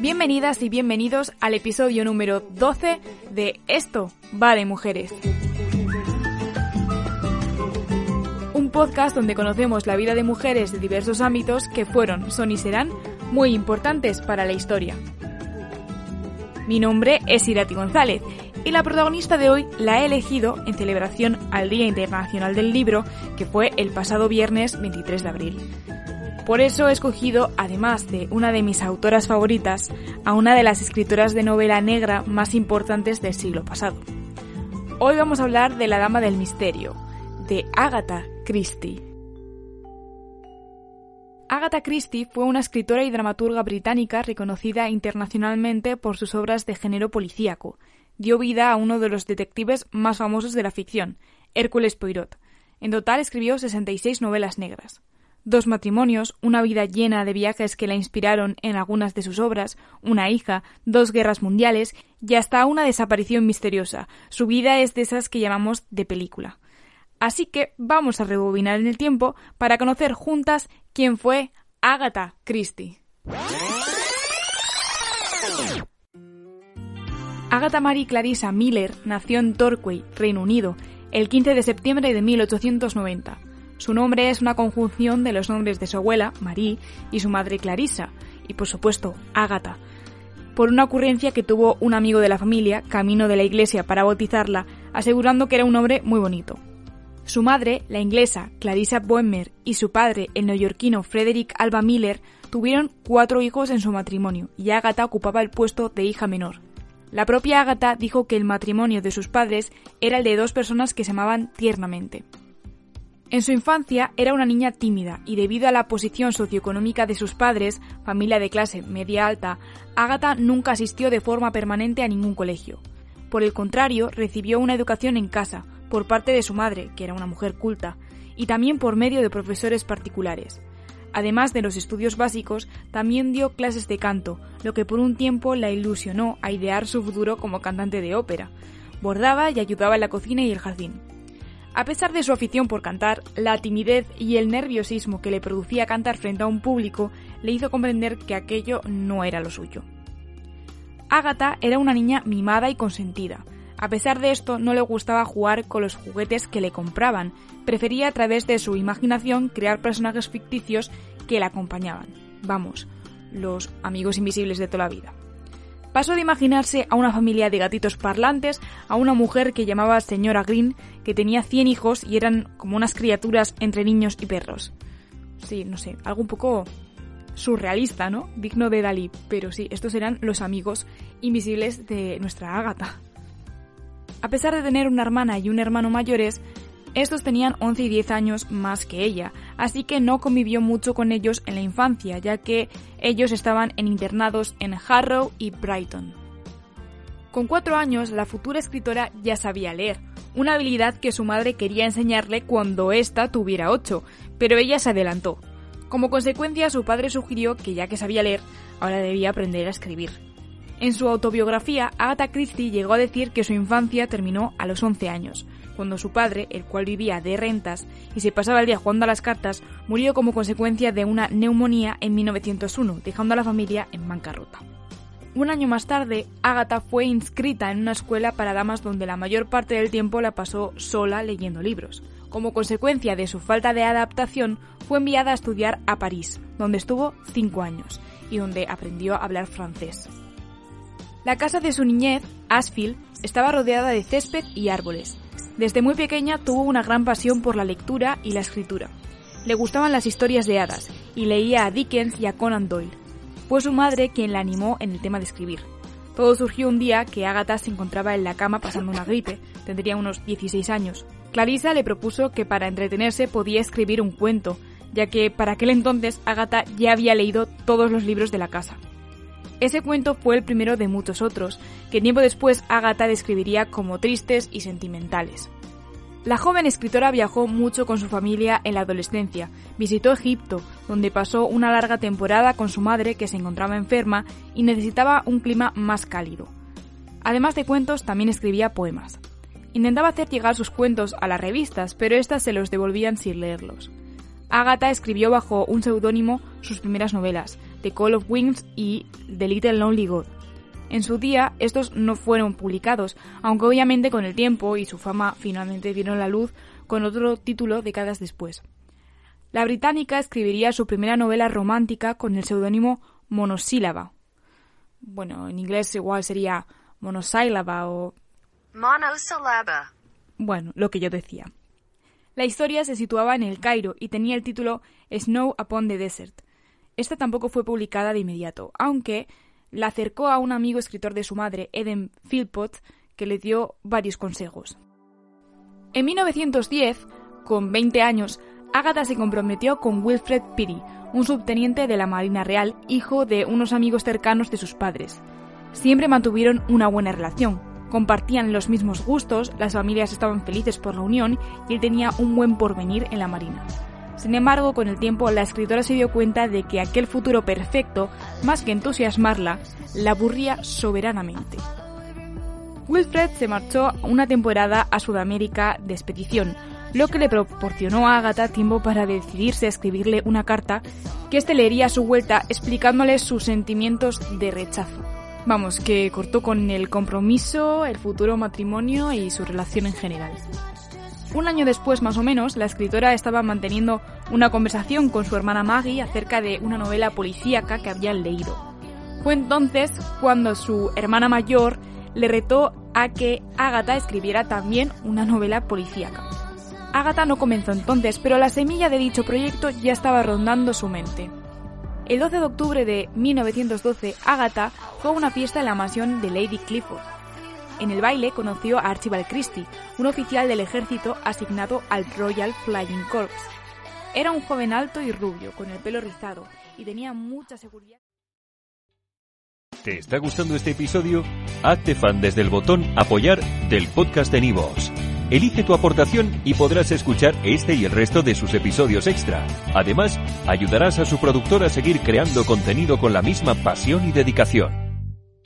Bienvenidas y bienvenidos al episodio número 12 de Esto va de mujeres. Un podcast donde conocemos la vida de mujeres de diversos ámbitos que fueron, son y serán muy importantes para la historia. Mi nombre es Irati González y la protagonista de hoy la he elegido en celebración al Día Internacional del Libro, que fue el pasado viernes 23 de abril. Por eso he escogido, además de una de mis autoras favoritas, a una de las escritoras de novela negra más importantes del siglo pasado. Hoy vamos a hablar de La Dama del Misterio, de Agatha Christie. Agatha Christie fue una escritora y dramaturga británica reconocida internacionalmente por sus obras de género policíaco. Dio vida a uno de los detectives más famosos de la ficción, Hércules Poirot. En total escribió 66 novelas negras dos matrimonios, una vida llena de viajes que la inspiraron en algunas de sus obras, una hija, dos guerras mundiales y hasta una desaparición misteriosa. Su vida es de esas que llamamos de película. Así que vamos a rebobinar en el tiempo para conocer juntas quién fue Agatha Christie. Agatha Marie Clarissa Miller nació en Torquay, Reino Unido, el 15 de septiembre de 1890. Su nombre es una conjunción de los nombres de su abuela, Marie, y su madre Clarissa, y por supuesto, Ágata. Por una ocurrencia que tuvo un amigo de la familia, camino de la iglesia para bautizarla, asegurando que era un nombre muy bonito. Su madre, la inglesa Clarissa Boehmer, y su padre, el neoyorquino Frederick Alba Miller, tuvieron cuatro hijos en su matrimonio, y Ágata ocupaba el puesto de hija menor. La propia Ágata dijo que el matrimonio de sus padres era el de dos personas que se amaban tiernamente. En su infancia era una niña tímida y debido a la posición socioeconómica de sus padres, familia de clase media alta, Agatha nunca asistió de forma permanente a ningún colegio. Por el contrario, recibió una educación en casa, por parte de su madre, que era una mujer culta, y también por medio de profesores particulares. Además de los estudios básicos, también dio clases de canto, lo que por un tiempo la ilusionó a idear su futuro como cantante de ópera. Bordaba y ayudaba en la cocina y el jardín. A pesar de su afición por cantar, la timidez y el nerviosismo que le producía cantar frente a un público le hizo comprender que aquello no era lo suyo. Agatha era una niña mimada y consentida. A pesar de esto, no le gustaba jugar con los juguetes que le compraban, prefería a través de su imaginación crear personajes ficticios que la acompañaban. Vamos, los amigos invisibles de toda la vida. Pasó de imaginarse a una familia de gatitos parlantes a una mujer que llamaba señora Green, que tenía 100 hijos y eran como unas criaturas entre niños y perros. Sí, no sé, algo un poco surrealista, ¿no? Digno de Dalí, pero sí, estos eran los amigos invisibles de nuestra Ágata. A pesar de tener una hermana y un hermano mayores, estos tenían 11 y 10 años más que ella, así que no convivió mucho con ellos en la infancia, ya que ellos estaban en internados en Harrow y Brighton. Con cuatro años, la futura escritora ya sabía leer, una habilidad que su madre quería enseñarle cuando ésta tuviera ocho, pero ella se adelantó. Como consecuencia, su padre sugirió que ya que sabía leer, ahora debía aprender a escribir. En su autobiografía, Agatha Christie llegó a decir que su infancia terminó a los 11 años, cuando su padre, el cual vivía de rentas y se pasaba el día jugando a las cartas, murió como consecuencia de una neumonía en 1901, dejando a la familia en bancarrota. Un año más tarde, Agatha fue inscrita en una escuela para damas donde la mayor parte del tiempo la pasó sola leyendo libros. Como consecuencia de su falta de adaptación, fue enviada a estudiar a París, donde estuvo cinco años y donde aprendió a hablar francés. La casa de su niñez, Ashfield, estaba rodeada de césped y árboles, desde muy pequeña tuvo una gran pasión por la lectura y la escritura. Le gustaban las historias de hadas y leía a Dickens y a Conan Doyle. Fue su madre quien la animó en el tema de escribir. Todo surgió un día que Agatha se encontraba en la cama pasando una gripe, tendría unos 16 años. Clarissa le propuso que para entretenerse podía escribir un cuento, ya que para aquel entonces Agatha ya había leído todos los libros de la casa. Ese cuento fue el primero de muchos otros, que tiempo después Agatha describiría como tristes y sentimentales. La joven escritora viajó mucho con su familia en la adolescencia, visitó Egipto, donde pasó una larga temporada con su madre que se encontraba enferma y necesitaba un clima más cálido. Además de cuentos, también escribía poemas. Intentaba hacer llegar sus cuentos a las revistas, pero éstas se los devolvían sin leerlos. Agatha escribió bajo un seudónimo sus primeras novelas, The Call of Wings y The Little Lonely God. En su día, estos no fueron publicados, aunque obviamente con el tiempo y su fama finalmente vieron la luz con otro título décadas después. La británica escribiría su primera novela romántica con el seudónimo Monosílaba. Bueno, en inglés igual sería monosílaba o... Monosílaba. Bueno, lo que yo decía. La historia se situaba en el Cairo y tenía el título Snow upon the Desert. Esta tampoco fue publicada de inmediato, aunque la acercó a un amigo escritor de su madre, Eden Philpott, que le dio varios consejos. En 1910, con 20 años, Agatha se comprometió con Wilfred Peary, un subteniente de la Marina Real, hijo de unos amigos cercanos de sus padres. Siempre mantuvieron una buena relación, compartían los mismos gustos, las familias estaban felices por la unión y él tenía un buen porvenir en la Marina. Sin embargo, con el tiempo la escritora se dio cuenta de que aquel futuro perfecto, más que entusiasmarla, la aburría soberanamente. Wilfred se marchó una temporada a Sudamérica de expedición, lo que le proporcionó a Agatha tiempo para decidirse a escribirle una carta que éste leería a su vuelta explicándole sus sentimientos de rechazo. Vamos, que cortó con el compromiso, el futuro matrimonio y su relación en general. Un año después, más o menos, la escritora estaba manteniendo una conversación con su hermana Maggie acerca de una novela policíaca que habían leído. Fue entonces cuando su hermana mayor le retó a que Agatha escribiera también una novela policíaca. Agatha no comenzó entonces, pero la semilla de dicho proyecto ya estaba rondando su mente. El 12 de octubre de 1912, Agatha fue a una fiesta en la mansión de Lady Clifford. En el baile conoció a Archibald Christie, un oficial del ejército asignado al Royal Flying Corps. Era un joven alto y rubio, con el pelo rizado, y tenía mucha seguridad. ¿Te está gustando este episodio? Hazte fan desde el botón Apoyar del podcast de Nivos. Elige tu aportación y podrás escuchar este y el resto de sus episodios extra. Además, ayudarás a su productor a seguir creando contenido con la misma pasión y dedicación.